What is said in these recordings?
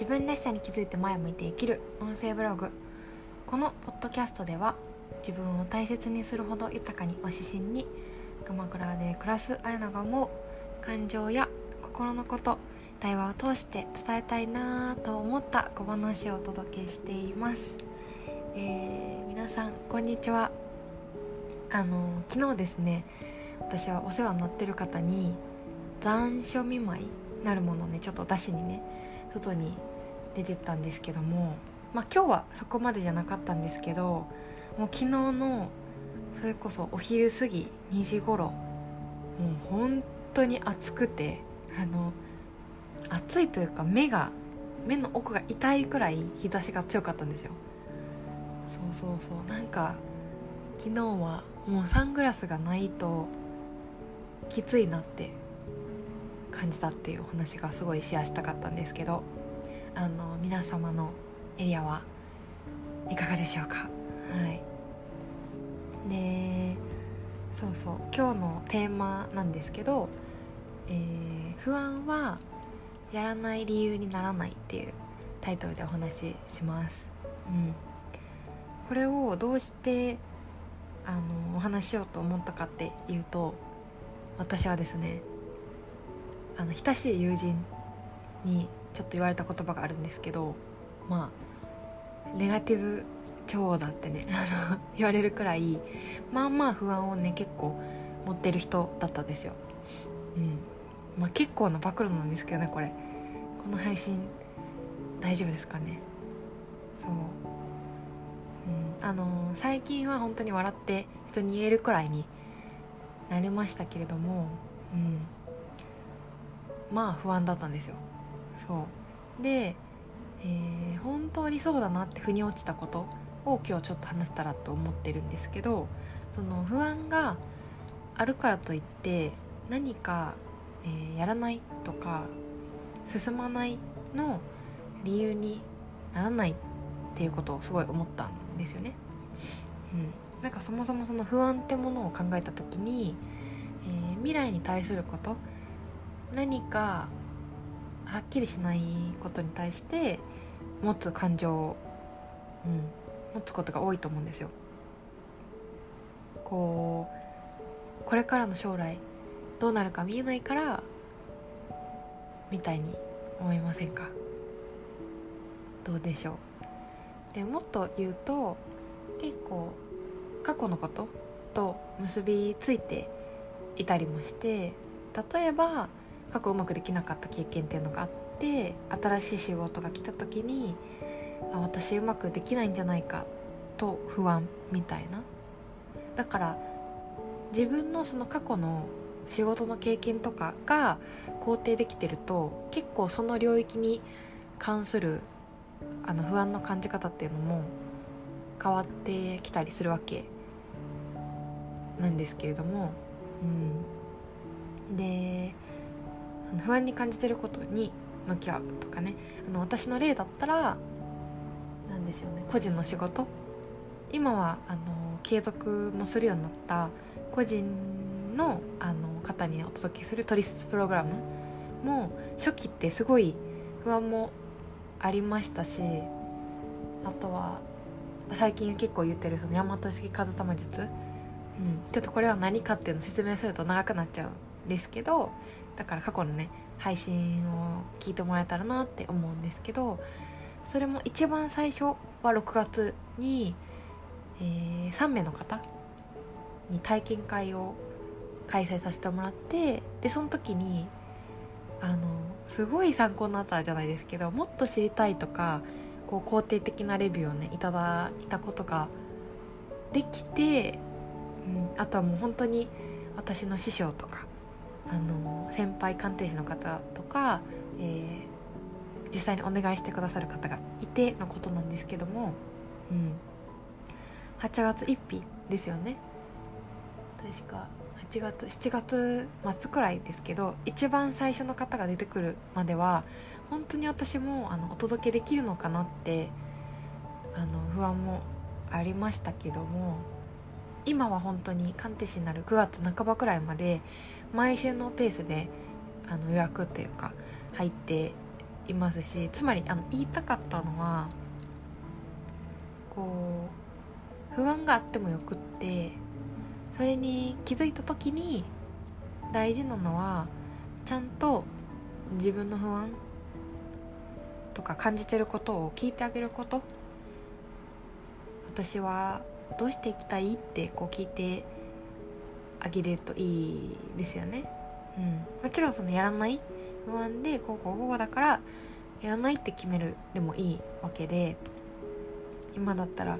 自分らしさに気づいて前向いて生きる音声ブログ。このポッドキャストでは自分を大切にするほど豊かにを指針に鎌倉で暮らすあやなが思う感情や心のこと対話を通して伝えたいなと思った小話をお届けしています、えー、皆さんこんにちは。あの昨日ですね私はお世話になってる方に残暑見舞いなるものをねちょっと出しにね外に出てたんですけどもまあ今日はそこまでじゃなかったんですけどもう昨日のそれこそお昼過ぎ2時頃もう本当に暑くてあの暑いというか目が目の奥が痛いくらい日差しが強かったんですよ。そうそうそう。なんか昨日はもうサングラスがないときついなって感じたっていうお話がすごいシェアしたかったんですけどあの皆様のエリアはいかがでしょうか？はい。でそうそう。今日のテーマなんですけど、えー、不安はやらない理由にならないっていうタイトルでお話しします、うん、これをどうしてあのお話しようと思ったかっていうと私はですねあの親しい友人にちょっと言われた言葉があるんですけどまあネガティブ超だってね 言われるくらいまあまあ不安をね結構持ってる人だったんですよ。うん。まあ、結構な暴露なんですけどねこれ。この配信大丈夫ですかね？そう、うん、あのー、最近は本当に笑って人に言えるくらいになれましたけれども、うん、まあ不安だったんですよ。そうで、えー、本当にそうだなって腑に落ちたことを今日ちょっと話せたらと思ってるんですけどその不安があるからといって何か、えー、やらないとか進まないの理由にならないっていうことをすごい思ったんですよね。うん、なんかそもそもその不安ってものを考えた時に、えー、未来に対すること何かはっきりしないことに対して持つ感情を、うん、持つことが多いと思うんですよ。こうこれからの将来どうなるか見えないからみたいに思いませんか？どうでしょう？でもっと言うと結構過去のことと結びついていたりもして例えば過去うまくできなかった経験っていうのがあって新しい仕事が来た時にあ私うまくできないんじゃないかと不安みたいな。だから自分のその過去の仕事の経験とかが肯定できてると結構その領域に関するあの不安の感じ方っていうのも変わってきたりするわけなんですけれども、うん、で不安に感じてることに向き合うとかね。あの私の例だったら何でしょうね。個人の仕事。今はあの継続もするようになった個人のあの方にお届けするトリセツプログラムも初期ってすごい不安もありましたしあとは最近結構言ってるその大和式風玉術、うん、ちょっとこれは何かっていうのを説明すると長くなっちゃうんですけどだから過去のね配信を聞いてもらえたらなって思うんですけどそれも一番最初は6月に、えー、3名の方に体験会を開催させてもらってでその時にあのすごい参考になったじゃないですけどもっと知りたいとかこう肯定的なレビューをねいただいたことができて、うん、あとはもう本当に私の師匠とかあの先輩鑑定士の方とか、えー、実際にお願いしてくださる方がいてのことなんですけども、うん、8月1日ですよね。確か8月7月末くらいですけど一番最初の方が出てくるまでは本当に私もあのお届けできるのかなってあの不安もありましたけども今は本当に鑑定士になる9月半ばくらいまで毎週のペースであの予約っていうか入っていますしつまりあの言いたかったのはこう不安があってもよくってそれに気づいた時に大事なのはちゃんと自分の不安とか感じてることを聞いてあげること。私はどうしていきたいってこう聞いてあげれるといいですよね。うん、もちろんそのやらない不安でこうこうこうだからやらないって決めるでもいいわけで今だったら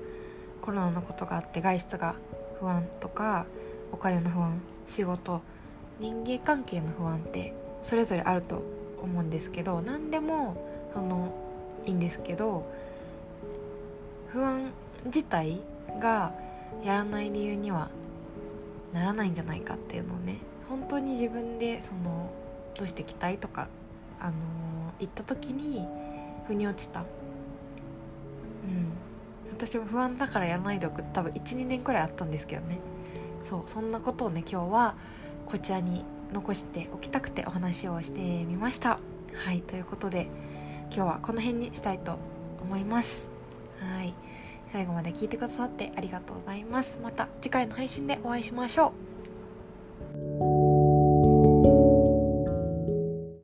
コロナのことがあって外出が不安とかお金の不安仕事人間関係の不安ってそれぞれあると思うんですけど何でもそのいいんですけど不安自体がやらない理由にはならないんじゃないかっていうのをね本当に自分でそのどうしてきたいとか、あのー、言った時に腑に落ちた、うん、私も不安だからやらないでおく。多分12年くらいあったんですけどね。そうそんなことをね今日はこちらに残しておきたくてお話をしてみました。はいということで今日はこの辺にしたいと思います。はい。最後まで聞いてくださってありがとうございます。また次回の配信でお会いしましょう。